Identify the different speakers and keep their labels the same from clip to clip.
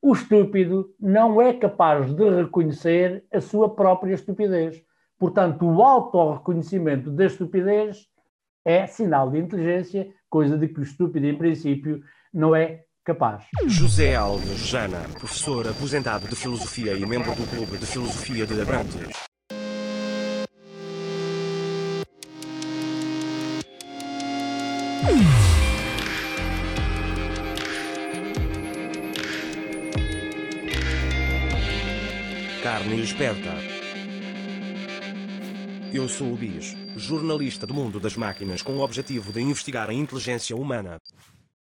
Speaker 1: o estúpido não é capaz de reconhecer a sua própria estupidez. Portanto, o autorreconhecimento da estupidez é sinal de inteligência, coisa de que o estúpido, em princípio, não é capaz.
Speaker 2: José Alves Jana, professor aposentado de Filosofia e membro do Clube de Filosofia de Abrantes. Carne esperta. Eu sou o Bis, jornalista do mundo das máquinas com o objetivo de investigar a inteligência humana.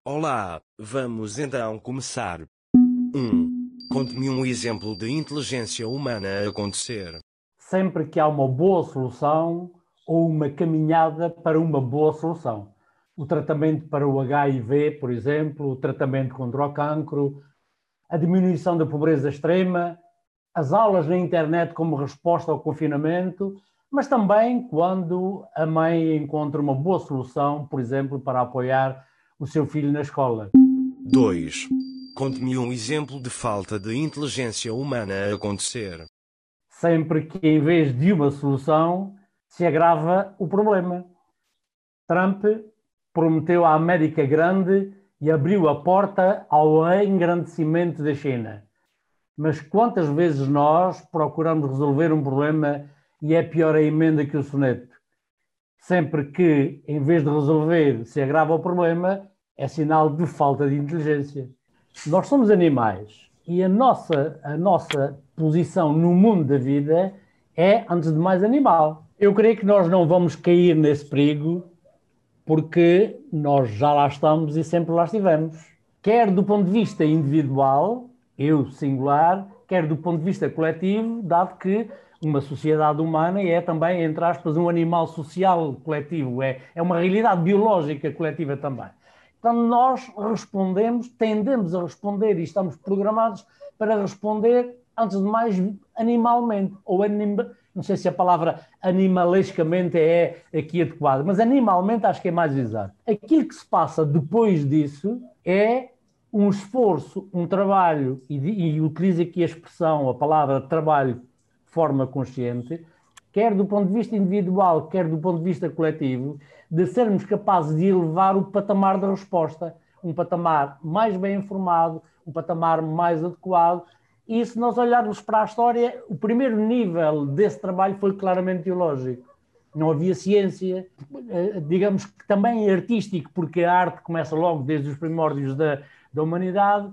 Speaker 2: Olá, vamos então começar. 1. Um, Conte-me um exemplo de inteligência humana a acontecer.
Speaker 1: Sempre que há uma boa solução ou uma caminhada para uma boa solução. O tratamento para o HIV, por exemplo, o tratamento contra o cancro, a diminuição da pobreza extrema, as aulas na internet como resposta ao confinamento, mas também quando a mãe encontra uma boa solução, por exemplo, para apoiar o seu filho na escola.
Speaker 2: 2. Conte-me um exemplo de falta de inteligência humana a acontecer.
Speaker 1: Sempre que, em vez de uma solução, se agrava o problema. Trump prometeu a América grande e abriu a porta ao engrandecimento da China. Mas quantas vezes nós procuramos resolver um problema e é pior a emenda que o soneto? Sempre que, em vez de resolver, se agrava o problema, é sinal de falta de inteligência. Nós somos animais e a nossa, a nossa posição no mundo da vida é, antes de mais, animal. Eu creio que nós não vamos cair nesse perigo porque nós já lá estamos e sempre lá estivemos. Quer do ponto de vista individual, eu singular, quer do ponto de vista coletivo, dado que uma sociedade humana é também, entre aspas, um animal social coletivo, é, é uma realidade biológica coletiva também. Então nós respondemos, tendemos a responder e estamos programados para responder, antes de mais, animalmente, ou não sei se a palavra animalescamente é aqui adequada, mas animalmente acho que é mais exato. Aquilo que se passa depois disso é um esforço, um trabalho, e, e utilizo aqui a expressão, a palavra trabalho de forma consciente, quer do ponto de vista individual, quer do ponto de vista coletivo, de sermos capazes de elevar o patamar da resposta, um patamar mais bem informado, um patamar mais adequado. E se nós olharmos para a história, o primeiro nível desse trabalho foi claramente teológico. Não havia ciência, eh, digamos que também artístico, porque a arte começa logo desde os primórdios da, da humanidade,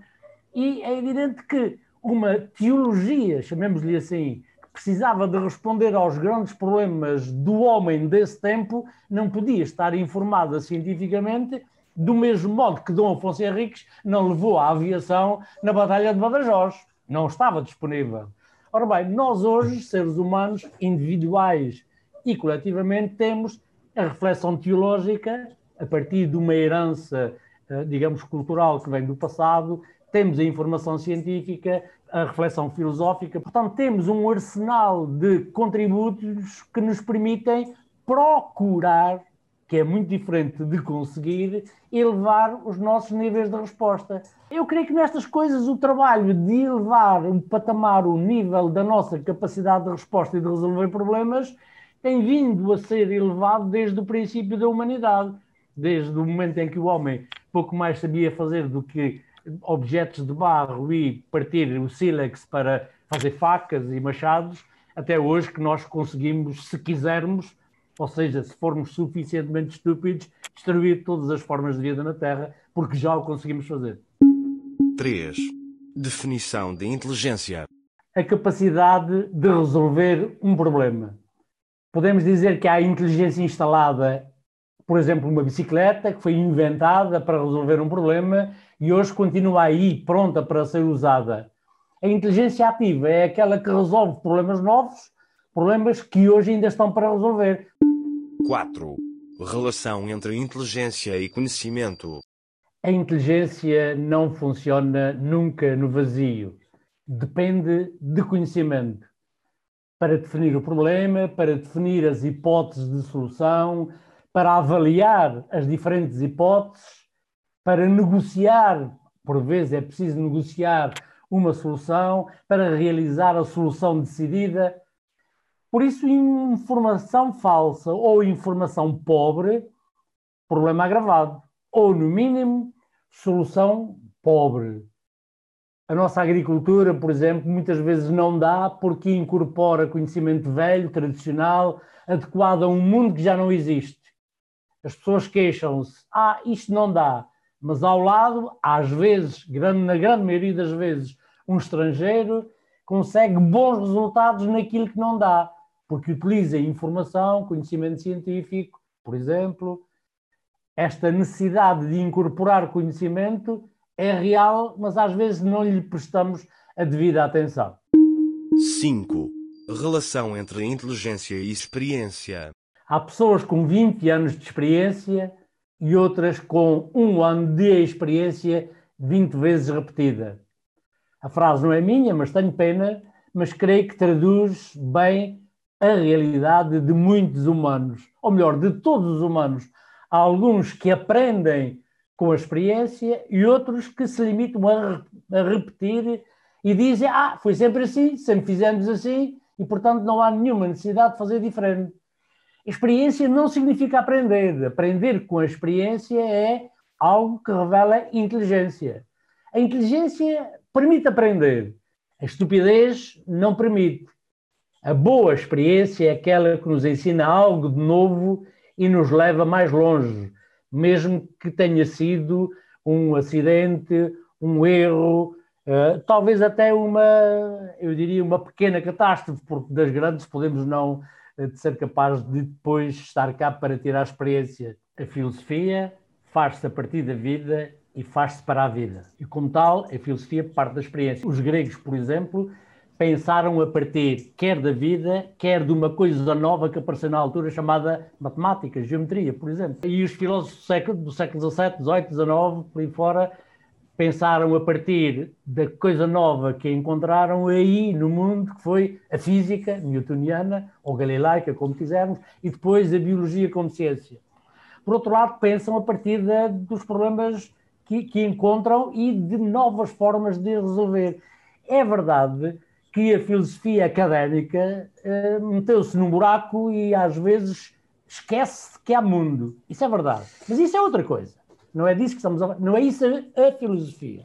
Speaker 1: e é evidente que uma teologia, chamemos-lhe assim, que precisava de responder aos grandes problemas do homem desse tempo, não podia estar informada cientificamente, do mesmo modo que Dom Afonso Henriques não levou a aviação na Batalha de Badajoz. Não estava disponível. Ora bem, nós hoje, seres humanos, individuais e coletivamente, temos a reflexão teológica a partir de uma herança digamos, cultural que vem do passado, temos a informação científica, a reflexão filosófica, portanto, temos um arsenal de contributos que nos permitem procurar, que é muito diferente de conseguir, elevar os nossos níveis de resposta. Eu creio que nestas coisas o trabalho de elevar um patamar, o nível da nossa capacidade de resposta e de resolver problemas, tem vindo a ser elevado desde o princípio da humanidade, desde o momento em que o homem pouco mais sabia fazer do que objetos de barro e partir o sílex para fazer facas e machados, até hoje que nós conseguimos, se quisermos, ou seja, se formos suficientemente estúpidos, destruir todas as formas de vida na Terra, porque já o conseguimos fazer.
Speaker 2: 3. Definição de inteligência.
Speaker 1: A capacidade de resolver um problema. Podemos dizer que há inteligência instalada por exemplo, uma bicicleta que foi inventada para resolver um problema e hoje continua aí pronta para ser usada. A inteligência ativa é aquela que resolve problemas novos, problemas que hoje ainda estão para resolver.
Speaker 2: 4. Relação entre inteligência e conhecimento.
Speaker 1: A inteligência não funciona nunca no vazio. Depende de conhecimento. Para definir o problema, para definir as hipóteses de solução, para avaliar as diferentes hipóteses, para negociar, por vezes é preciso negociar uma solução, para realizar a solução decidida. Por isso, informação falsa ou informação pobre, problema agravado. Ou, no mínimo, solução pobre. A nossa agricultura, por exemplo, muitas vezes não dá porque incorpora conhecimento velho, tradicional, adequado a um mundo que já não existe. As pessoas queixam-se, ah, isto não dá, mas ao lado, às vezes, na grande maioria das vezes, um estrangeiro consegue bons resultados naquilo que não dá, porque utiliza informação, conhecimento científico, por exemplo. Esta necessidade de incorporar conhecimento é real, mas às vezes não lhe prestamos a devida atenção.
Speaker 2: 5. Relação entre inteligência e experiência.
Speaker 1: Há pessoas com 20 anos de experiência e outras com um ano de experiência 20 vezes repetida. A frase não é minha, mas tenho pena, mas creio que traduz bem a realidade de muitos humanos, ou melhor, de todos os humanos. Há alguns que aprendem com a experiência e outros que se limitam a, a repetir e dizem: Ah, foi sempre assim, sempre fizemos assim e, portanto, não há nenhuma necessidade de fazer diferente. Experiência não significa aprender. Aprender com a experiência é algo que revela inteligência. A inteligência permite aprender, a estupidez não permite. A boa experiência é aquela que nos ensina algo de novo e nos leva mais longe, mesmo que tenha sido um acidente, um erro, uh, talvez até uma, eu diria, uma pequena catástrofe, porque das grandes podemos não uh, ser capazes de depois estar cá para tirar a experiência. A filosofia faz-se a partir da vida e faz-se para a vida. E como tal, a filosofia parte da experiência. Os gregos, por exemplo, pensaram a partir quer da vida, quer de uma coisa nova que apareceu na altura chamada matemática, geometria, por exemplo. E os filósofos do século, do século XVII, XVIII, XIX, por aí fora, pensaram a partir da coisa nova que encontraram aí no mundo, que foi a física newtoniana, ou galilaica, como quisermos, e depois a biologia como ciência. Por outro lado, pensam a partir dos problemas que, que encontram e de novas formas de resolver. É verdade que a filosofia académica uh, meteu-se num buraco e às vezes esquece que há mundo. Isso é verdade. Mas isso é outra coisa. Não é disso que estamos a Não é isso a, a filosofia.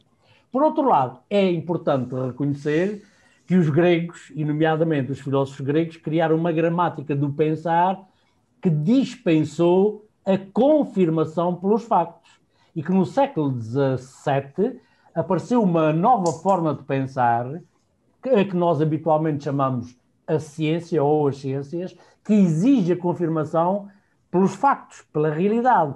Speaker 1: Por outro lado, é importante reconhecer que os gregos, e nomeadamente os filósofos gregos, criaram uma gramática do pensar que dispensou a confirmação pelos factos. E que no século XVII apareceu uma nova forma de pensar que, que nós habitualmente chamamos a ciência ou as ciências, que exige a confirmação pelos factos, pela realidade.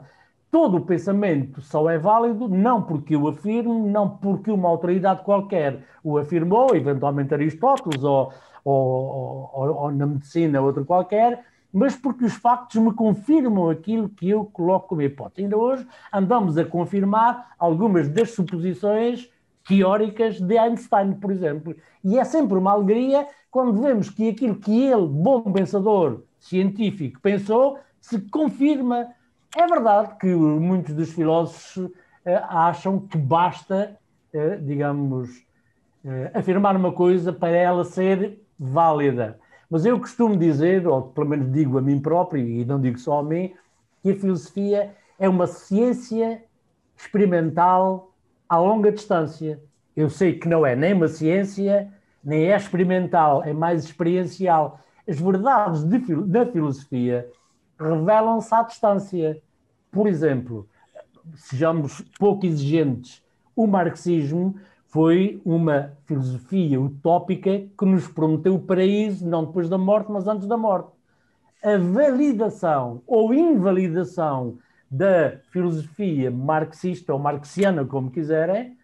Speaker 1: Todo o pensamento só é válido não porque o afirmo, não porque uma autoridade qualquer o afirmou, eventualmente Aristóteles ou, ou, ou, ou na medicina outro qualquer, mas porque os factos me confirmam aquilo que eu coloco como hipótese. Ainda hoje andamos a confirmar algumas das suposições teóricas de Einstein, por exemplo. E é sempre uma alegria quando vemos que aquilo que ele, bom pensador científico, pensou, se confirma. É verdade que muitos dos filósofos eh, acham que basta, eh, digamos, eh, afirmar uma coisa para ela ser válida. Mas eu costumo dizer, ou pelo menos digo a mim próprio, e não digo só a mim, que a filosofia é uma ciência experimental a longa distância. Eu sei que não é nem uma ciência, nem é experimental, é mais experiencial. As verdades de, da filosofia revelam-se à distância. Por exemplo, sejamos pouco exigentes, o marxismo foi uma filosofia utópica que nos prometeu o paraíso, não depois da morte, mas antes da morte. A validação ou invalidação da filosofia marxista ou marxiana, como quiserem,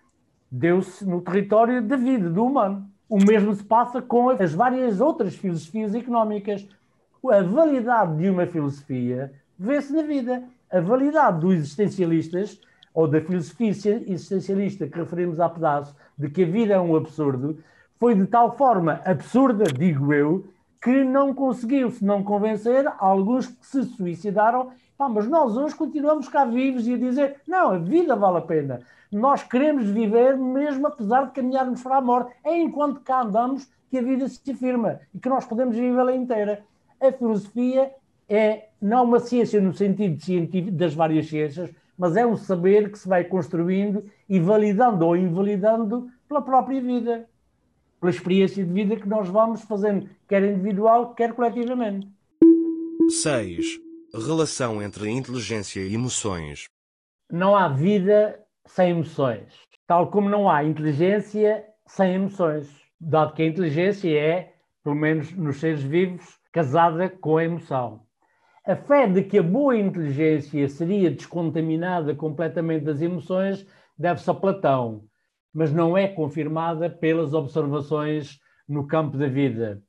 Speaker 1: deu-se no território da vida do humano. O mesmo se passa com as várias outras filosofias económicas. A validade de uma filosofia vê-se na vida. A validade dos existencialistas ou da filosofia existencialista que referimos há pedaço, de que a vida é um absurdo, foi de tal forma absurda, digo eu, que não conseguiu-se não convencer alguns que se suicidaram Pá, mas nós hoje continuamos cá vivos e a dizer: não, a vida vale a pena. Nós queremos viver mesmo apesar de caminharmos para a morte. É enquanto cá andamos que a vida se afirma e que nós podemos vivê-la inteira. A filosofia é não uma ciência no sentido científico das várias ciências, mas é um saber que se vai construindo e validando ou invalidando pela própria vida, pela experiência de vida que nós vamos fazendo, quer individual, quer coletivamente.
Speaker 2: 6. Relação entre inteligência e emoções.
Speaker 1: Não há vida sem emoções, tal como não há inteligência sem emoções, dado que a inteligência é, pelo menos nos seres vivos, casada com a emoção. A fé de que a boa inteligência seria descontaminada completamente das emoções deve-se a Platão, mas não é confirmada pelas observações no campo da vida.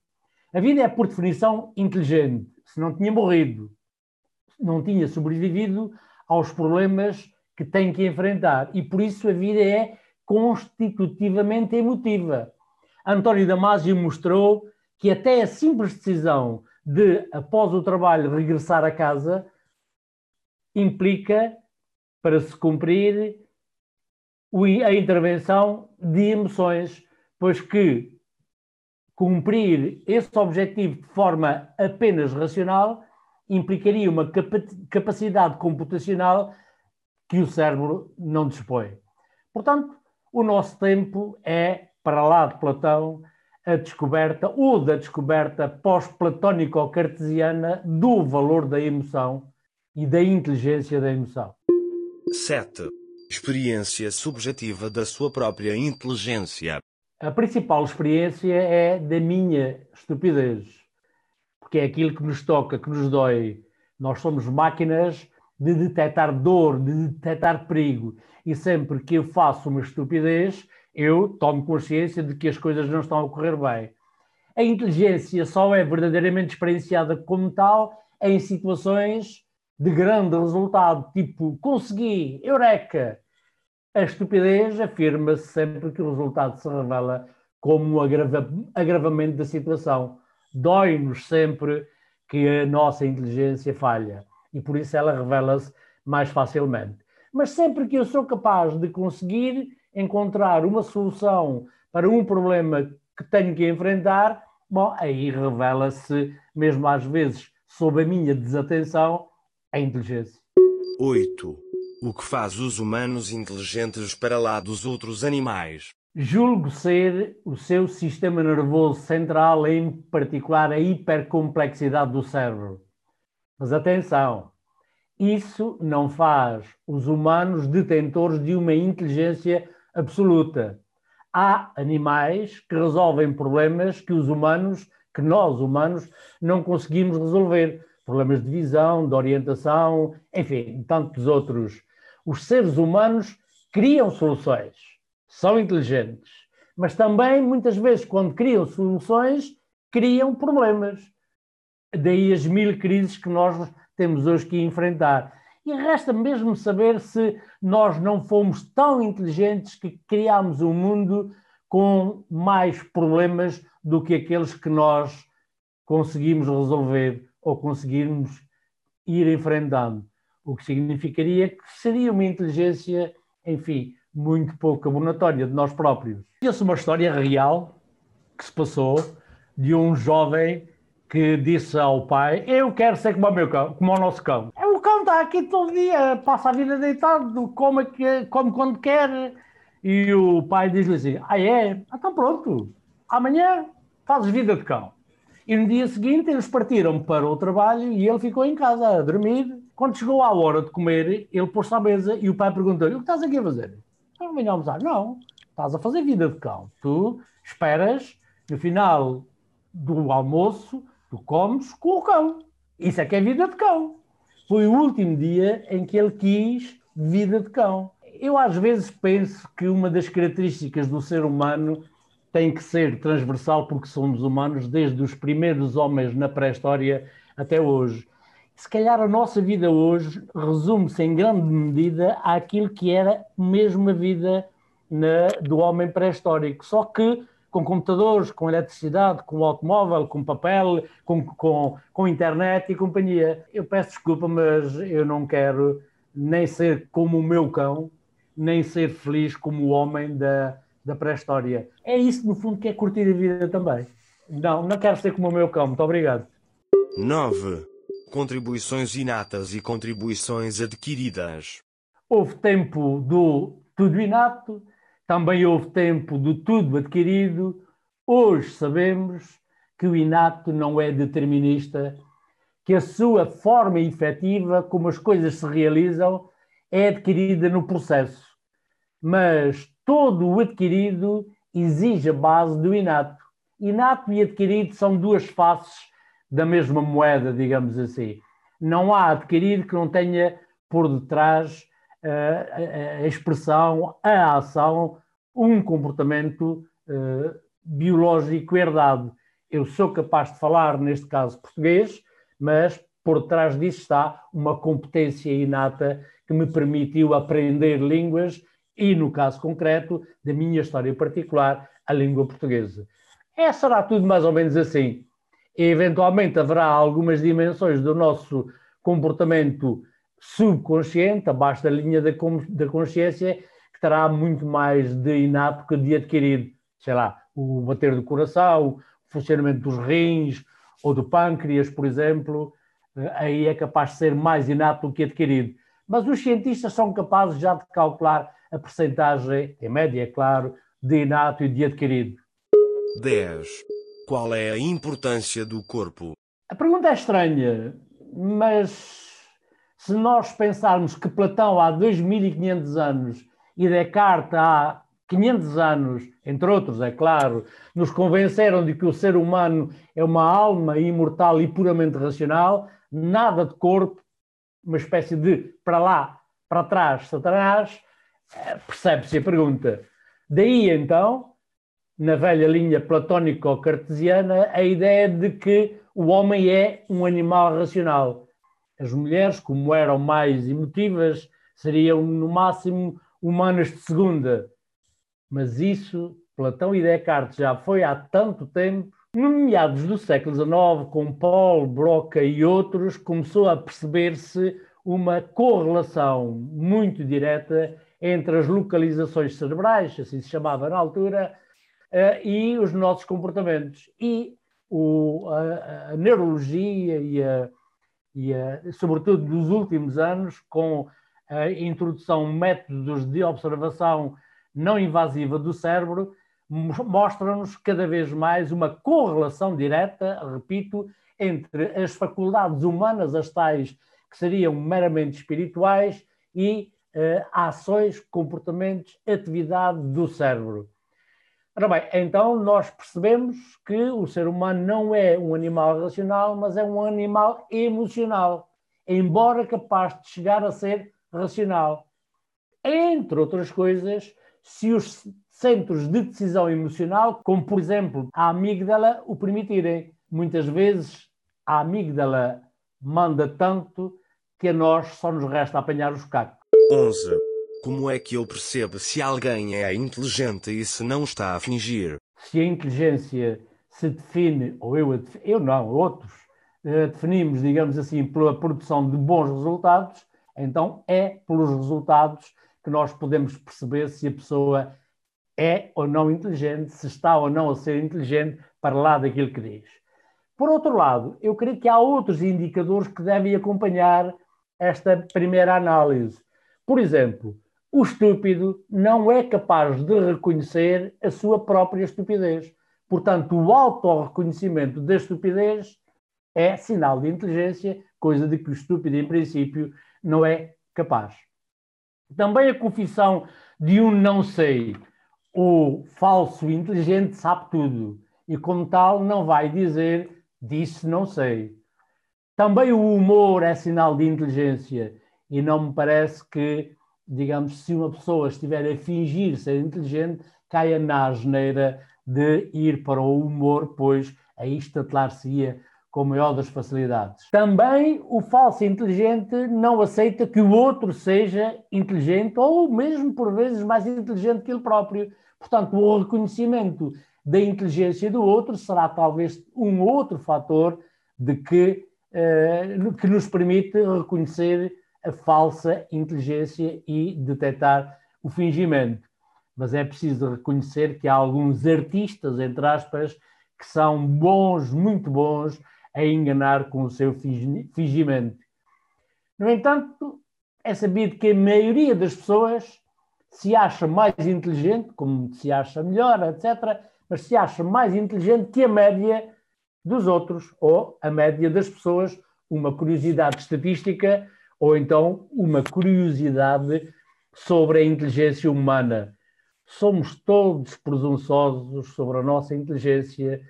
Speaker 1: A vida é, por definição, inteligente. Se não tinha morrido, não tinha sobrevivido aos problemas que tem que enfrentar. E por isso a vida é constitutivamente emotiva. António Damasio mostrou que até a simples decisão de, após o trabalho, regressar a casa implica, para se cumprir, a intervenção de emoções, pois que cumprir esse objetivo de forma apenas racional implicaria uma capacidade computacional que o cérebro não dispõe. Portanto, o nosso tempo é, para lá de Platão, a descoberta ou da descoberta pós-platónico-cartesiana do valor da emoção e da inteligência da emoção.
Speaker 2: 7. Experiência subjetiva da sua própria inteligência.
Speaker 1: A principal experiência é da minha estupidez porque é aquilo que nos toca, que nos dói. Nós somos máquinas de detectar dor, de detectar perigo. E sempre que eu faço uma estupidez, eu tomo consciência de que as coisas não estão a correr bem. A inteligência só é verdadeiramente experienciada como tal em situações de grande resultado, tipo consegui, eureka. A estupidez afirma-se sempre que o resultado se revela como um agrava agravamento da situação dói-nos sempre que a nossa inteligência falha e por isso ela revela-se mais facilmente. Mas sempre que eu sou capaz de conseguir encontrar uma solução para um problema que tenho que enfrentar, bom, aí revela-se, mesmo às vezes sob a minha desatenção, a inteligência.
Speaker 2: 8. O que faz os humanos inteligentes para lá dos outros animais?
Speaker 1: Julgo ser o seu sistema nervoso central, em particular a hipercomplexidade do cérebro. Mas atenção, isso não faz os humanos detentores de uma inteligência absoluta. Há animais que resolvem problemas que os humanos, que nós humanos, não conseguimos resolver. Problemas de visão, de orientação, enfim, tantos outros. Os seres humanos criam soluções são inteligentes, mas também muitas vezes, quando criam soluções, criam problemas. Daí as mil crises que nós temos hoje que enfrentar. E resta mesmo saber se nós não fomos tão inteligentes que criámos um mundo com mais problemas do que aqueles que nós conseguimos resolver ou conseguirmos ir enfrentando. O que significaria que seria uma inteligência, enfim, muito pouco abonatória de nós próprios. Conheço uma história real que se passou de um jovem que disse ao pai: Eu quero ser como o meu cão, como o nosso cão. É, o cão está aqui todo dia, passa a vida deitado, come, come quando quer. E o pai diz-lhe assim: Ah, é? Ah, então pronto, amanhã fazes vida de cão. E no dia seguinte eles partiram para o trabalho e ele ficou em casa a dormir. Quando chegou a hora de comer, ele pôs-se à mesa e o pai perguntou-lhe: O que estás aqui a fazer? Não venho almoçar. Não, estás a fazer vida de cão. Tu esperas, no final do almoço, tu comes com o cão. Isso é que é vida de cão. Foi o último dia em que ele quis vida de cão. Eu às vezes penso que uma das características do ser humano tem que ser transversal porque somos humanos desde os primeiros homens na pré-história até hoje se calhar a nossa vida hoje resume-se em grande medida àquilo que era mesmo a vida na, do homem pré-histórico, só que com computadores, com eletricidade, com automóvel, com papel, com, com, com internet e companhia. Eu peço desculpa, mas eu não quero nem ser como o meu cão, nem ser feliz como o homem da, da pré-história. É isso, no fundo, que é curtir a vida também. Não, não quero ser como o meu cão. Muito obrigado.
Speaker 2: 9. Contribuições inatas e contribuições adquiridas.
Speaker 1: Houve tempo do tudo inato, também houve tempo do tudo adquirido. Hoje sabemos que o inato não é determinista, que a sua forma efetiva, como as coisas se realizam, é adquirida no processo. Mas todo o adquirido exige a base do inato. Inato e adquirido são duas faces da mesma moeda, digamos assim. Não há adquirido que não tenha por detrás a, expressão, a ação, um comportamento uh, biológico herdado. Eu sou capaz de falar, neste caso português, mas por trás disso está uma competência inata que me permitiu aprender línguas e, no caso concreto da minha história particular, a língua portuguesa. É, será tudo mais ou menos assim e eventualmente haverá algumas dimensões do nosso comportamento subconsciente, abaixo da linha da, da consciência, que terá muito mais de inato que de adquirido. Sei lá, o bater do coração, o funcionamento dos rins ou do pâncreas, por exemplo, eh, aí é capaz de ser mais inato do que adquirido. Mas os cientistas são capazes já de calcular a percentagem, em média, é claro, de inato e de adquirido.
Speaker 2: 10. Qual é a importância do corpo?
Speaker 1: A pergunta é estranha, mas se nós pensarmos que Platão há 2500 anos e Descartes há 500 anos, entre outros, é claro, nos convenceram de que o ser humano é uma alma imortal e puramente racional, nada de corpo, uma espécie de para lá, para trás, Satanás, eh, percebe-se a pergunta. Daí então na velha linha platónico-cartesiana, a ideia de que o homem é um animal racional. As mulheres, como eram mais emotivas, seriam no máximo humanas de segunda. Mas isso, Platão e Descartes, já foi há tanto tempo. No meados do século XIX, com Paul, Broca e outros, começou a perceber-se uma correlação muito direta entre as localizações cerebrais, assim se chamava na altura, uh, e os nossos comportamentos. E o, a, a, neurologia e, a, e a, sobretudo nos últimos anos, com a introdução de métodos de observação não invasiva do cérebro, mostra-nos cada vez mais uma correlação direta, repito, entre as faculdades humanas, as tais que seriam meramente espirituais, e uh, ações, comportamentos, atividade do cérebro. Ora bem, então nós percebemos que o ser humano não é um animal racional, mas é um animal emocional, embora capaz de chegar a ser racional. Entre outras coisas, se os centros de decisão emocional, como por exemplo a amígdala, o permitirem. Muitas vezes a amígdala manda tanto que a nós só nos resta apanhar os cacos.
Speaker 2: 11. Como é que eu percebo se alguém é inteligente e se não está a fingir?
Speaker 1: Se a inteligência se define, ou eu, eu não, outros, eh, definimos, digamos assim, pela produção de bons resultados, então é pelos resultados que nós podemos perceber se a pessoa é ou não inteligente, se está ou não a ser inteligente para lá daquilo que diz. Por outro lado, eu creio que há outros indicadores que devem acompanhar esta primeira análise. Por exemplo, o estúpido não é capaz de reconhecer a sua própria estupidez. Portanto, o autorreconhecimento da estupidez é sinal de inteligência, coisa de que o estúpido, em princípio, não é capaz. Também a confissão de um não sei. O falso inteligente sabe tudo e, como tal, não vai dizer disse não sei. Também o humor é sinal de inteligência e não me parece que digamos, se uma pessoa estiver a fingir ser inteligente, caia na asneira de ir para o humor, pois aí estatelar-se-ia com maior das facilidades. Também o falso inteligente não aceita que o outro seja inteligente ou mesmo por vezes mais inteligente que ele próprio. Portanto, o reconhecimento da inteligência do outro será talvez um outro fator de que, eh, que nos permite reconhecer a falsa inteligência e detectar o fingimento. Mas é preciso reconhecer que há alguns artistas, entre aspas, que são bons, muito bons, a enganar com o seu fingimento. No entanto, é sabido que a maioria das pessoas se acha mais inteligente, como se acha melhor, etc., mas se acha mais inteligente que a média dos outros, ou a média das pessoas, uma curiosidade estatística, ou então uma curiosidade sobre a inteligência humana. Somos todos presunçosos sobre a nossa inteligência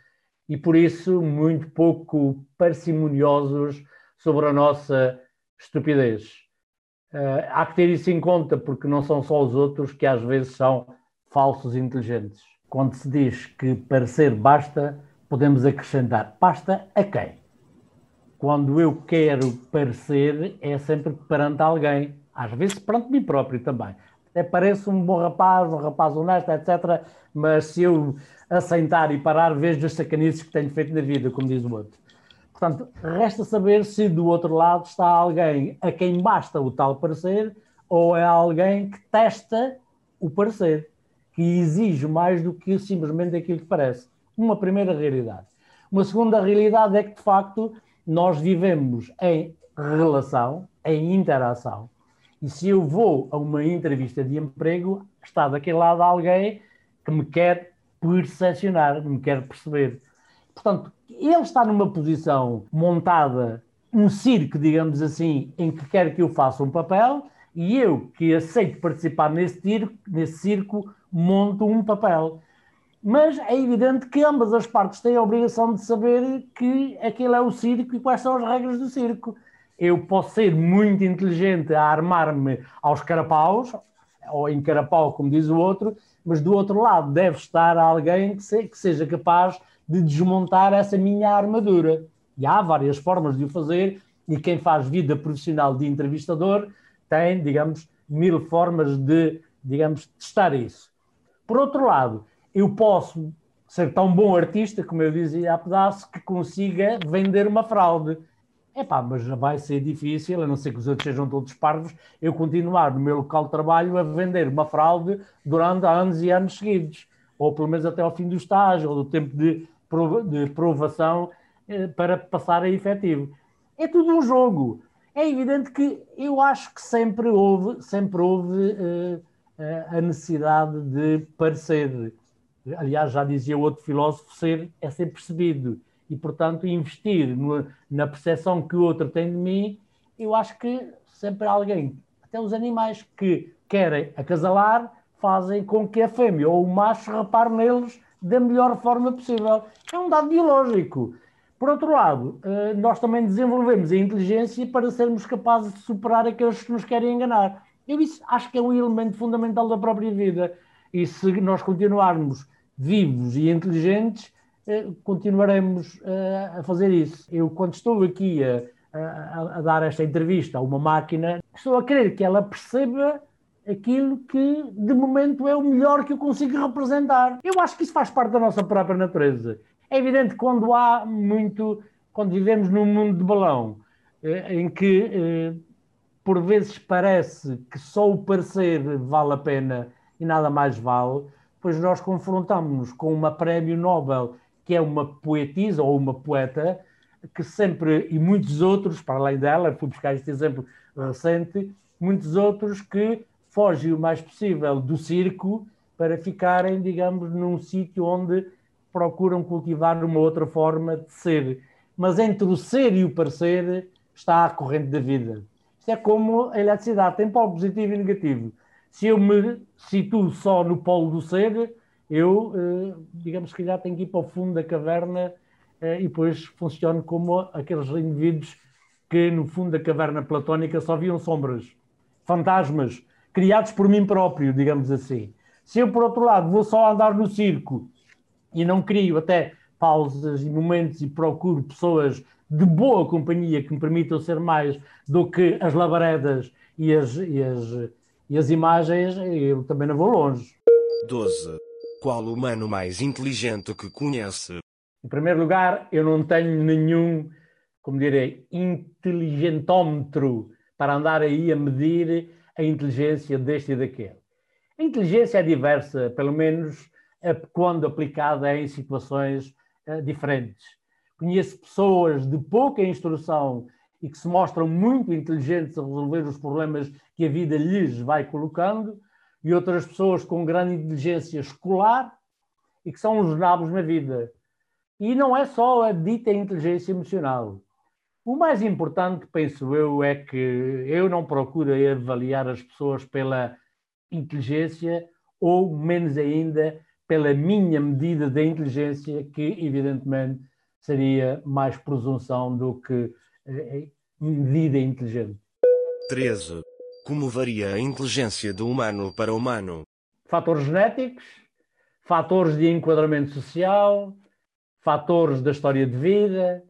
Speaker 1: e, por isso, muito pouco parcimoniosos sobre a nossa estupidez. Uh, há que ter isso em conta, porque não são só os outros que às vezes são falsos inteligentes quando se diz que parecer basta, podemos acrescentar basta a quem? Quando eu quero parecer, é sempre perante alguém, às vezes perante mim próprio também. Até parece um bom rapaz, um rapaz honesto, etc. Mas se eu assentar e parar, vejo as sacanices que tenho feito na vida, como diz o outro. Portanto, resta saber se do outro lado está alguém a quem basta o tal parecer ou é alguém que testa o parecer que exige mais do que simplesmente aquilo que parece. Uma primeira realidade. Uma segunda realidade é que, de facto, nós vivemos em relação, em interação. E se eu vou a uma entrevista de emprego, está daquele lado alguém que me quer percepcionar, me quer perceber. Portanto, ele está numa posição montada, um circo, digamos assim, em que quer que eu faça um papel, e eu que aceito participar nesse circo, nesse circo monto um papel. Mas é evidente que ambas as partes têm a obrigação de saber que aquele é o circo e quais são as regras do circo. Eu posso ser muito inteligente a armar-me aos carapaus, ou em carapau, como diz o outro, mas do outro lado deve estar alguém que, se, que seja capaz de desmontar essa minha armadura. E há várias formas de o fazer, e quem faz vida profissional de entrevistador tem, digamos, mil formas de, digamos, testar isso. Por outro lado, eu posso ser tão bom artista, como eu dizia há pedaço, que consiga vender uma fraude. Epá, mas vai ser difícil, a não ser que os outros sejam todos parvos, eu continuar no meu local de trabalho a vender uma fraude durante anos e anos seguidos, ou pelo menos até ao fim do estágio, ou do tempo de, de provação eh, para passar a efetivo. É tudo um jogo. É evidente que eu acho que sempre houve, sempre houve eh, a necessidade de parecer. Aliás, já dizia outro filósofo, ser é ser percebido. E, portanto, investir no, na percepção que o outro tem de mim, eu acho que sempre alguém, até os animais que querem acasalar, fazem com que a fêmea ou o macho repare neles da melhor forma possível. É um dado biológico. Por outro lado, eh, nós também desenvolvemos a inteligência para sermos capazes de superar aqueles que nos querem enganar. Eu isso acho que é um elemento fundamental da própria vida. E se nós continuarmos vivos e inteligentes, eh, continuaremos eh, a fazer isso. Eu, quando estou aqui a, a, a, dar esta entrevista a uma máquina, estou a querer que ela perceba aquilo que, de momento, é o melhor que eu consigo representar. Eu acho que isso faz parte da nossa própria natureza. É evidente que quando há muito, quando vivemos num mundo de balão, eh, em que por vezes parece que só o parecer vale a pena e nada mais vale, pois nós confrontamos-nos com uma prémio Nobel que é uma poetisa ou uma poeta que sempre, e muitos outros, para além dela, fui buscar este exemplo recente, muitos outros que fogem o mais possível do circo para ficarem, digamos, num sítio onde procuram cultivar uma outra forma de ser. Mas entre o ser e o parecer está a corrente da vida. Isto é como a eletricidade, tem polo positivo e negativo. Se eu me situo só no polo do ser, eu, eh, digamos que já tenho que ir para o fundo da caverna eh, e depois funciono como aqueles indivíduos que no fundo da caverna platónica só viam sombras, fantasmas, criados por mim próprio, digamos assim. Se eu, por outro lado, vou só andar no circo e não crio até pausas e momentos e procuro pessoas de boa companhia que me permitam ser mais do que as labaredas e as, e as, e as imagens, eu também não vou longe.
Speaker 2: 12. Qual o humano mais inteligente que conhece?
Speaker 1: Em primeiro lugar, eu não tenho nenhum, como direi, inteligentômetro para andar aí a medir a inteligência deste e daquele. A inteligência é diversa, pelo menos quando aplicada em situações uh, diferentes. Conheço pessoas de pouca instrução e que se mostram muito inteligentes a resolver os problemas que a vida lhes vai colocando, e outras pessoas com grande inteligência escolar e que são uns nabos na vida. E não é só a dita inteligência emocional. O mais importante, penso eu, é que eu não procuro avaliar as pessoas pela inteligência ou, menos ainda, pela minha medida de inteligência, que evidentemente seria mais presunção do que eh, medida inteligente.
Speaker 2: 13. Como varia a inteligência do humano para humano?
Speaker 1: Fatores genéticos, fatores de enquadramento social, fatores da história de vida,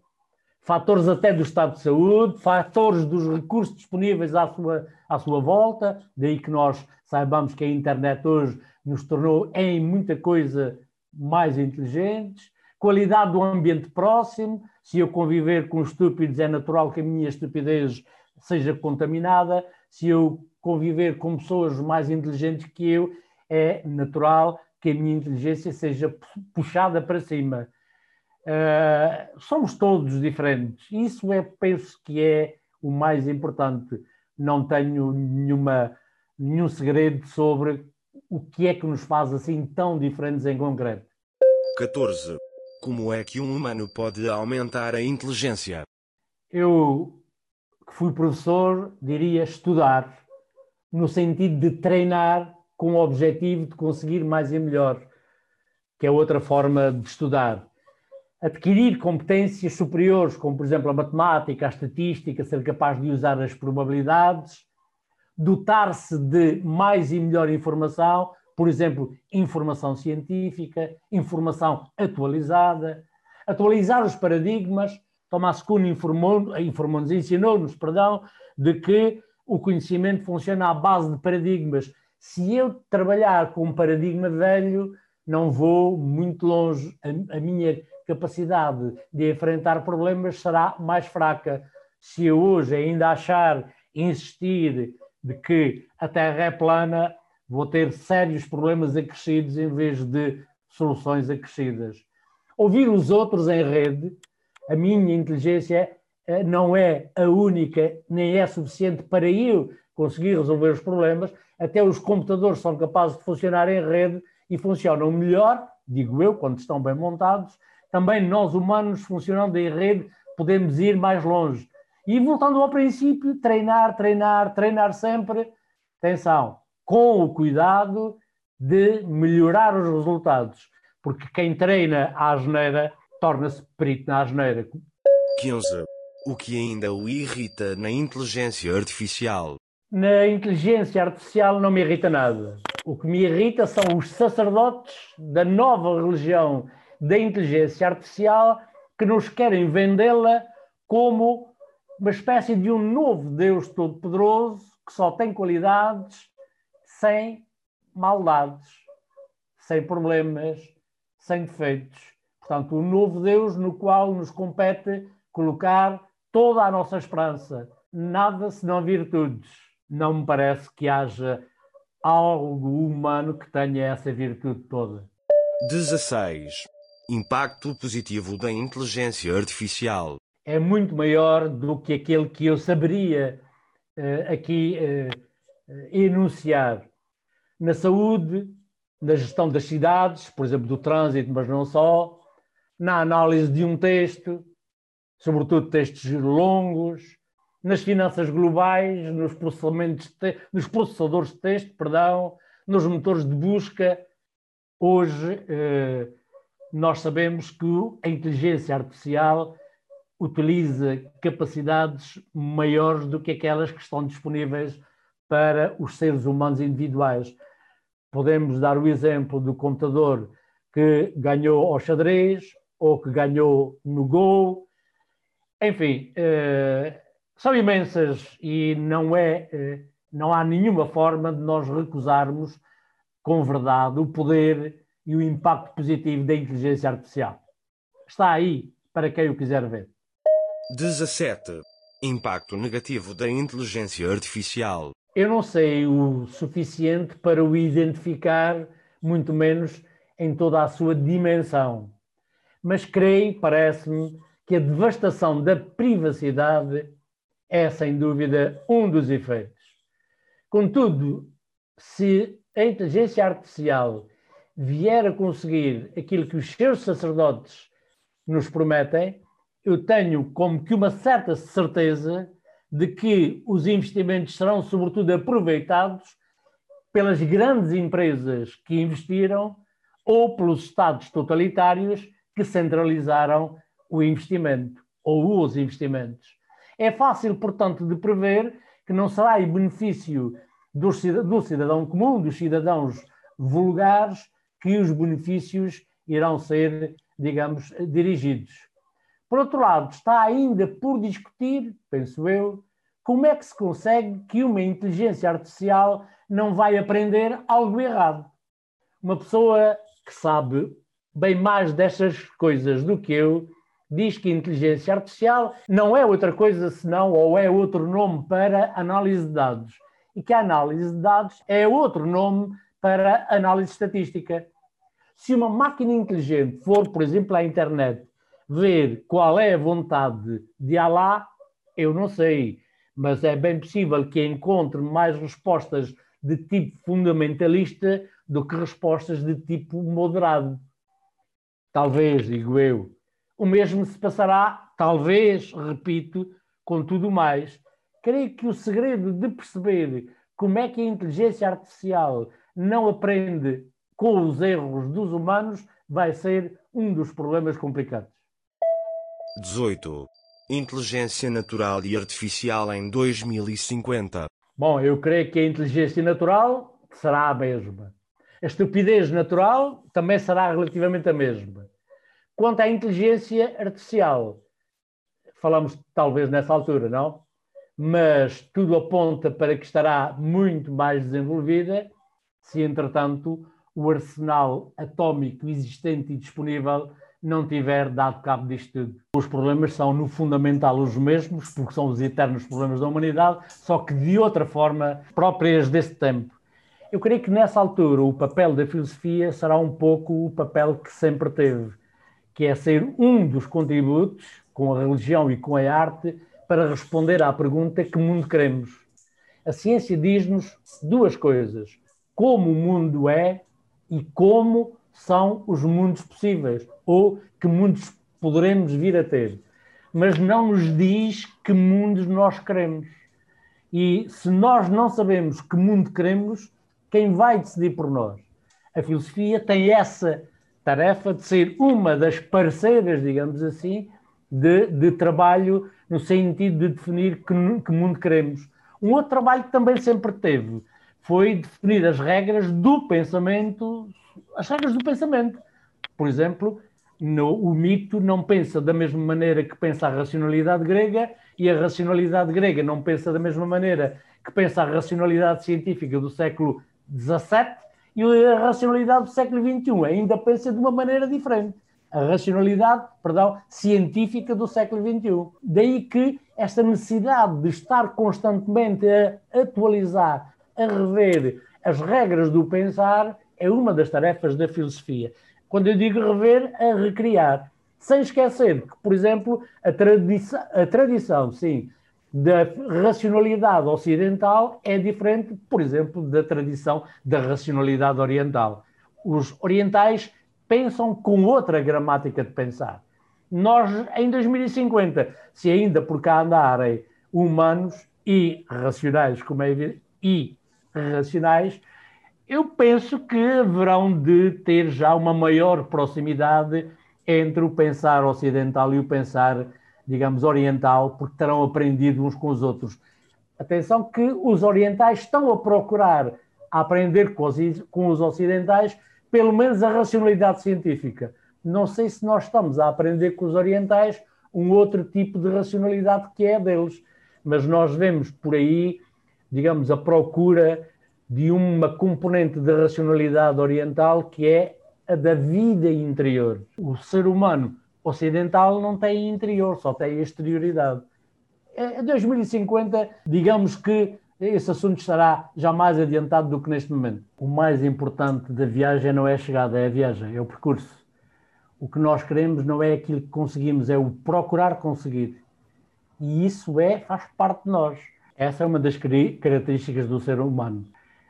Speaker 1: fatores até do estado de saúde, fatores dos recursos disponíveis à sua, à sua volta, daí que nós saibamos que a internet hoje nos tornou em muita coisa mais inteligentes, qualidade do ambiente próximo, se eu conviver com estúpidos é natural que a minha estupidez seja contaminada, se eu conviver com pessoas mais inteligentes que eu, é natural que a minha inteligência seja puxada para cima. Uh, somos todos diferentes. Isso é, penso que é o mais importante. Não tenho nenhuma, nenhum segredo sobre o que é que nos faz assim tão diferentes em concreto.
Speaker 2: 14. Como é que um humano pode aumentar a inteligência?
Speaker 1: Eu, que fui professor, diria estudar, no sentido de treinar com o objetivo de conseguir mais e melhor, que é outra forma de estudar adquirir competências superiores, como por exemplo a matemática, a estatística, ser capaz de usar as probabilidades, dotar-se de mais e melhor informação, por exemplo, informação científica, informação atualizada, atualizar os paradigmas. Thomas Kuhn informou-nos, informou ensinou-nos, perdão, de que o conhecimento funciona à base de paradigmas. Se eu trabalhar com um paradigma velho, não vou muito longe. A, a minha capacidade de enfrentar problemas será mais fraca. Se eu hoje ainda achar, insistir de que a Terra é plana, vou ter sérios problemas acrescidos em vez de soluções acrescidas. Ouvir os outros em rede, a minha inteligência eh, não é a única, nem é suficiente para eu conseguir resolver os problemas. Até os computadores são capazes de funcionar em rede e funcionam melhor, digo eu, quando estão bem montados, também nós humanos, funcionando em rede, podemos ir mais longe. E voltando ao princípio, treinar, treinar, treinar sempre, atenção, com o cuidado de melhorar os resultados, porque quem treina à asneira torna-se perito na asneira.
Speaker 2: 15. O que ainda o irrita na inteligência artificial?
Speaker 1: Na inteligência artificial não me irrita nada. O que me irrita são os sacerdotes da nova religião da inteligência artificial que nos querem vendê-la como uma espécie de um novo Deus Todo-Poderoso que só tem qualidades sem maldades, sem problemas, sem defeitos. Portanto, um novo Deus no qual nos compete colocar toda a nossa esperança, nada senão virtudes. Não me parece que haja algo humano que tenha essa virtude toda.
Speaker 2: 16. Impacto positivo da inteligência artificial.
Speaker 1: É muito maior do que aquele que eu saberia uh, aqui uh, enunciar. Na saúde, na gestão das cidades, por exemplo, do trânsito, mas não só, na análise de um texto, sobretudo textos longos, nas finanças globais, nos, processamentos nos processadores de texto, perdão, nos motores de busca. Hoje, eh, nós sabemos que a inteligência artificial utiliza capacidades maiores do que aquelas que estão disponíveis para os seres humanos individuais. Podemos dar o exemplo do computador que ganhou ao xadrez ou que ganhou no Go. Enfim, eh, são imensas e não é, eh, não há nenhuma forma de nós recusarmos com verdade o poder e o impacto positivo da inteligência artificial. Está aí para quem o quiser ver.
Speaker 2: 17. Impacto negativo da inteligência artificial.
Speaker 1: Eu não sei o suficiente para o identificar, muito menos em toda a sua dimensão. Mas creio, parece-me, que a devastação da privacidade é, sem dúvida, um dos efeitos. Contudo, se a inteligência artificial vier a conseguir aquilo que os seus sacerdotes nos prometem, eu tenho como que uma certa certeza de que os investimentos serão, sobretudo, aproveitados pelas grandes empresas que investiram ou pelos Estados totalitários que centralizaram o investimento ou os investimentos. É fácil, portanto, de prever que não será em benefício do cidadão comum, dos cidadãos vulgares, que os benefícios irão ser, digamos, dirigidos. Por outro lado, está ainda por discutir, penso eu, como é que se consegue que uma inteligência artificial não vai aprender algo errado. Uma pessoa que sabe bem mais destas coisas do que eu diz que inteligência artificial não é outra coisa senão ou é outro nome para análise de dados e que a análise de dados é outro nome para análise estatística. Se uma máquina inteligente for, por exemplo, à internet ver qual é a vontade de Alá, eu não sei, mas é bem possível que encontre mais respostas de tipo fundamentalista do que respostas de tipo moderado. Talvez, digo eu. O mesmo se passará, talvez, repito, com tudo mais. Creio que o segredo de perceber como é que a inteligência artificial não aprende com os erros dos humanos vai ser um dos problemas complicados.
Speaker 2: 18. Inteligência natural e artificial em 2050.
Speaker 1: Bom, eu creio que a inteligência natural será a mesma. A estupidez natural também será relativamente a mesma. Quanto à inteligência artificial, falamos talvez nessa altura, não? Mas tudo aponta para que estará muito mais desenvolvida se, entretanto, o arsenal atómico existente e disponível não tiver dado cabo disto tudo. Os problemas são, no fundamental, os mesmos, porque são os eternos problemas da humanidade, só que de outra forma, próprias desse tempo. Eu creio que nessa altura o papel da filosofia será um pouco o papel que sempre teve, que é ser um dos contributos com a religião e com a arte para responder à pergunta que mundo queremos. A ciência diz-nos duas coisas: como o mundo é e como são os mundos possíveis ou que mundos poderemos vir a ter. Mas não nos diz que mundos nós queremos. E se nós não sabemos que mundo queremos, quem vai decidir por nós? A filosofia tem essa tarefa de ser uma das parceiras, digamos assim, de, de trabalho no sentido de definir que, que, mundo queremos. Um outro trabalho que também sempre teve foi definir as regras do pensamento, as regras do pensamento. Por exemplo, no, o mito não pensa da mesma maneira que pensa a racionalidade grega e a racionalidade grega não pensa da mesma maneira que pensa a racionalidade científica do século 17 e a racionalidade do século XXI ainda pensa de uma maneira diferente. A racionalidade, perdão, científica do século XXI. Daí que esta necessidade de estar constantemente a atualizar, a rever as regras do pensar é uma das tarefas da filosofia. Quando eu digo rever, a recriar. Sem esquecer que, por exemplo, a, tradição, a tradição, sim, da racionalidade ocidental é diferente, por exemplo, da tradição da racionalidade oriental. Os orientais pensam com outra gramática de pensar. Nós, em 2050, se ainda por cá andarem humanos e racionais, como é evidente, e racionais, eu penso que haverão de ter já uma maior proximidade entre o pensar ocidental e o pensar digamos, oriental, porque terão aprendido uns com os outros. Atenção que os orientais estão a procurar aprender com os, com os ocidentais pelo menos a racionalidade científica. Não sei se nós estamos a aprender com os orientais um outro tipo de racionalidade que é deles, mas nós vemos por aí, digamos, a procura de uma componente de racionalidade oriental que é a da vida interior. O ser humano ocidental não tem interior, só tem exterioridade. Em 2050, digamos que esse assunto estará já mais adiantado do que neste momento. O mais importante da viagem não é a chegada, é a viagem, é o percurso. O que nós queremos não é aquilo que conseguimos, é o procurar conseguir. E isso é, faz parte de nós. Essa é uma das características do ser humano.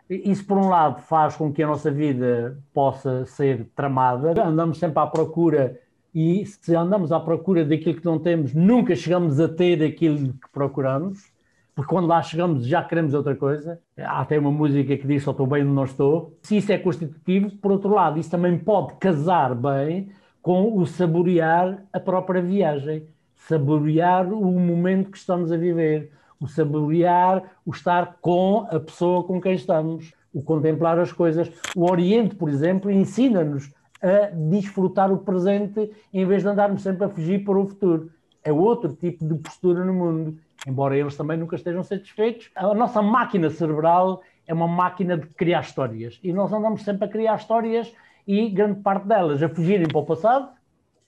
Speaker 1: Isso, por um lado, faz com que a nossa vida possa ser tramada. Andamos sempre à procura, e se andamos à procura daquilo que não temos, nunca chegamos a ter aquilo que procuramos porque quando lá chegamos já queremos outra coisa. Há até uma música que diz só estou bem onde não estou. Se isso é constitutivo, por outro lado, isso também pode casar bem com o saborear a própria viagem, saborear o momento que estamos a viver, o saborear o estar com a pessoa com quem estamos, o contemplar as coisas. O Oriente, por exemplo, ensina-nos a desfrutar o presente em vez de andarmos sempre a fugir para o futuro. É outro tipo de postura no mundo embora eles também nunca estejam satisfeitos. A nossa máquina cerebral é uma máquina de criar histórias e nós andamos sempre a criar histórias e grande parte delas a fugirem para o passado,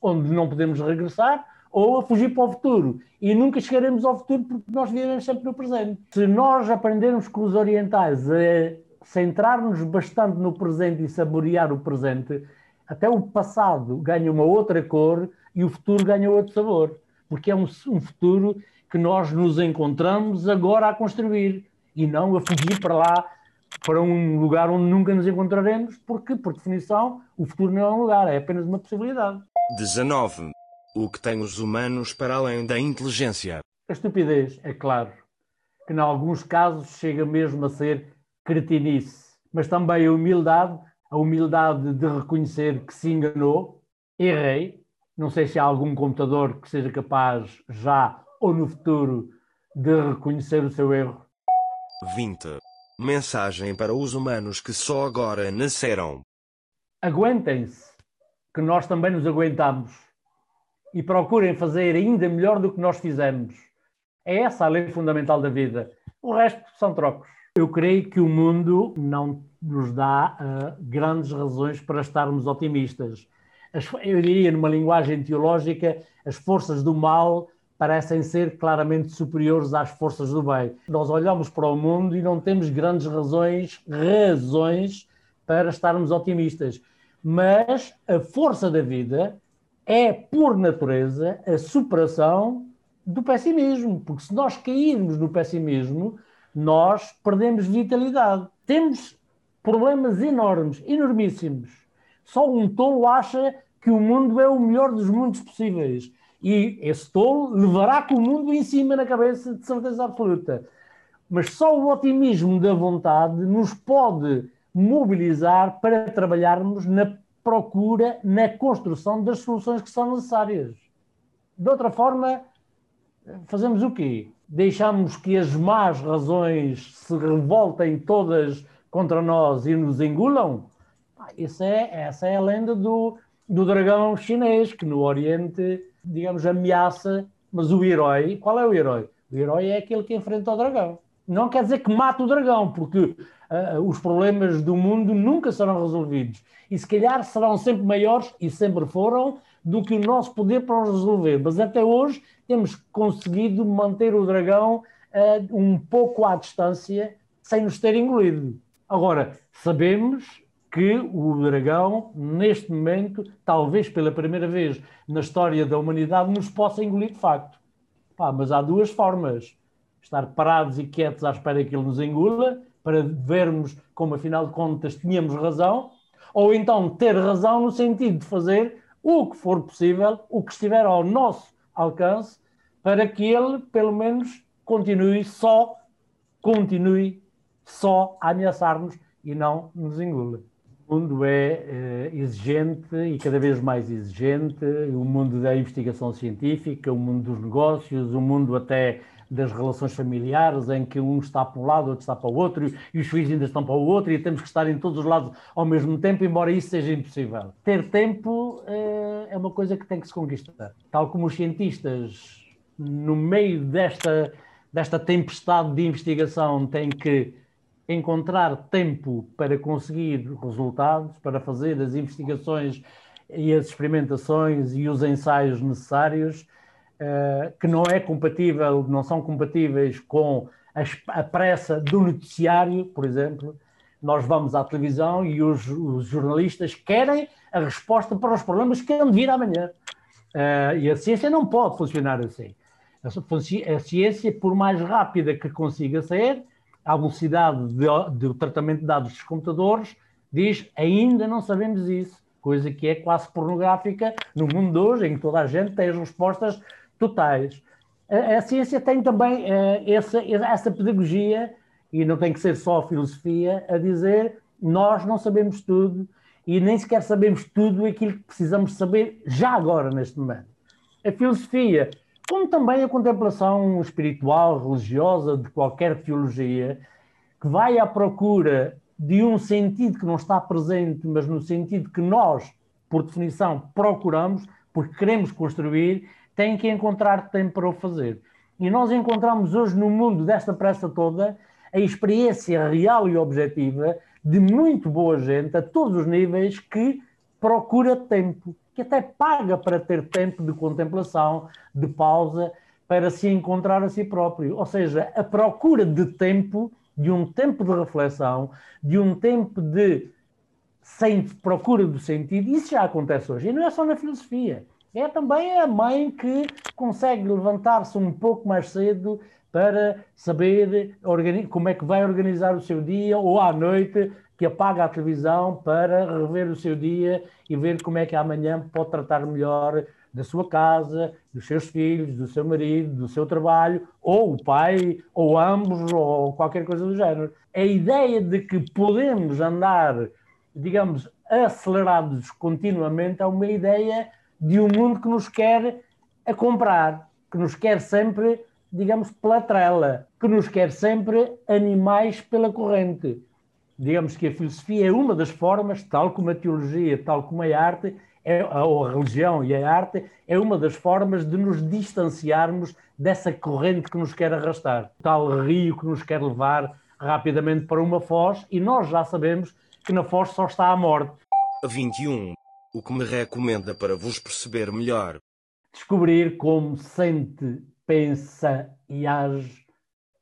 Speaker 1: onde não podemos regressar, ou a fugir para o futuro. E nunca chegaremos ao futuro porque nós vivemos sempre no presente. Se nós aprendermos com os orientais a centrar-nos bastante no presente e saborear o presente, até o passado ganha uma outra cor e o futuro ganha outro sabor. Porque é um, um futuro que nós nos encontramos agora a construir e não a fugir para lá, para um lugar onde nunca nos encontraremos, porque, por definição, o futuro não é um lugar, é apenas uma possibilidade.
Speaker 2: 19. O que tem os humanos para além da inteligência?
Speaker 1: A estupidez, é claro, que em alguns casos chega mesmo a ser cretinice, mas também a humildade, a humildade de reconhecer que se enganou, errei, não sei se há algum computador que seja capaz já ou no futuro de reconhecer o seu erro?
Speaker 2: 20. Mensagem para os humanos que só agora nasceram.
Speaker 1: Aguentem-se, que nós também nos aguentamos. E procurem fazer ainda melhor do que nós fizemos. É essa a lei fundamental da vida. O resto são trocos. Eu creio que o mundo não nos dá uh, grandes razões para estarmos otimistas. As, eu diria, numa linguagem teológica, as forças do mal parecem ser claramente superiores às forças do bem. Nós olhamos para o mundo e não temos grandes razões, razões para estarmos otimistas. Mas a força da vida é, por natureza, a superação do pessimismo, porque se nós cairmos no pessimismo, nós perdemos vitalidade. Temos problemas enormes, enormíssimos. Só um tolo acha que o mundo é o melhor dos mundos possíveis e esse tolo levará com o mundo em cima na cabeça, de certeza absoluta. Mas só o otimismo da vontade nos pode mobilizar para trabalharmos na procura, na construção das soluções que são necessárias. De outra forma, fazemos o quê? Deixamos que as más razões se revoltem todas contra nós e nos engulam? Essa é, essa é a lenda do, do dragão chinês, que no Oriente digamos, ameaça, mas o herói, qual é o herói? O herói é aquele que enfrenta o dragão. Não quer dizer que mata o dragão, porque uh, os problemas do mundo nunca serão resolvidos. E se calhar serão sempre maiores, e sempre foram, do que o nosso poder para os resolver. Mas até hoje temos conseguido manter o dragão uh, um pouco à distância, sem nos ter engolido. Agora, sabemos que o dragão, neste momento, talvez pela primeira vez na história da humanidade, nos possa engolir de facto. Pá, mas há duas formas: estar parados e quietos à espera que ele nos engula, para vermos como, afinal de contas, tínhamos razão, ou então ter razão no sentido de fazer o que for possível, o que estiver ao nosso alcance, para que ele, pelo menos, continue só, continue só a ameaçar-nos e não nos engula. O mundo é uh, exigente e cada vez mais exigente, o mundo da investigação científica, o mundo dos negócios, o mundo até das relações familiares, em que um está para um lado, outro está para o outro, e os filhos ainda estão para o outro, e temos que estar em todos os lados ao mesmo tempo, embora isso seja impossível. Ter tempo uh, é uma coisa que tem que se conquistar. Tal como os cientistas, no meio desta, desta tempestade de investigação, têm que encontrar tempo para conseguir resultados, para fazer as investigações e as experimentações e os ensaios necessários, que não é compatível, não são compatíveis com a, pressa do noticiário, por exemplo. Nós vamos à televisão e os, os jornalistas querem a resposta para os problemas que hão de vir amanhã. Uh, e a ciência não pode funcionar assim. A ciência, por mais rápida que consiga ser, a velocidade do tratamento de dados dos computadores diz ainda não sabemos isso, coisa que é quase pornográfica no mundo de hoje, em que toda a gente tem as respostas totais. A, a ciência tem também uh, essa, essa pedagogia, e não tem que ser só filosofia, a dizer nós não sabemos tudo e nem sequer sabemos tudo aquilo que precisamos saber já agora, neste momento. A filosofia como também a contemplação espiritual, religiosa, de qualquer teologia, que vai à procura de um sentido que não está presente, mas no sentido que nós, por definição, procuramos, porque queremos construir, tem que encontrar tempo para o fazer. E nós encontramos hoje no mundo desta pressa toda a experiência real e objetiva de muito boa gente, a todos os níveis, que procura tempo que até paga para ter tempo de contemplação, de pausa, para se encontrar a si próprio. Ou seja, a procura de tempo, de um tempo de reflexão, de um tempo de sem procura do sentido, isso já acontece hoje. E não é só na filosofia. É também a mãe que consegue levantar-se um pouco mais cedo para saber como é que vai organizar o seu dia, ou à noite que apaga a televisão para rever o seu dia e ver como é que amanhã pode tratar melhor da sua casa, dos seus filhos, do seu marido, do seu trabalho, ou o pai, ou ambos, ou qualquer coisa do género. A ideia de que podemos andar, digamos, acelerados continuamente é uma ideia de um mundo que nos quer a comprar, que nos quer sempre, digamos, pela trela, que nos quer sempre animais pela corrente digamos que a filosofia é uma das formas, tal como a teologia, tal como a arte, é, ou a religião e a arte, é uma das formas de nos distanciarmos dessa corrente que nos quer arrastar, tal rio que nos quer levar rapidamente para uma foz, e nós já sabemos que na foz só está a morte.
Speaker 2: 21. O que me recomenda para vos perceber melhor?
Speaker 1: Descobrir como sente, pensa e age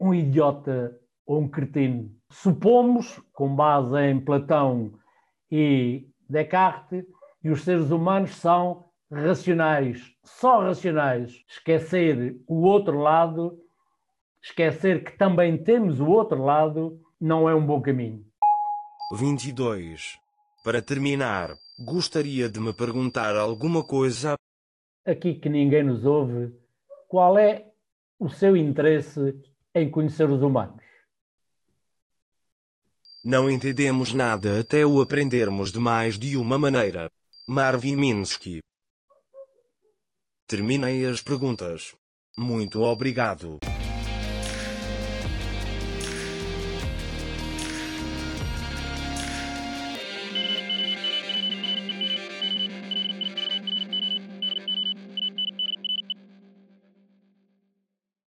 Speaker 1: um idiota ou um cretino supomos, com base em Platão e Descartes, que os seres humanos são racionais, só racionais. Esquecer o outro lado, esquecer que também temos o outro lado, não é um bom caminho.
Speaker 2: 22. Para terminar, gostaria de me perguntar alguma coisa.
Speaker 1: Aqui que ninguém nos ouve, qual é o seu interesse em conhecer os humanos?
Speaker 2: Não entendemos nada até o aprendermos de mais de uma maneira. Marvin Minsky. Terminei as perguntas. Muito obrigado.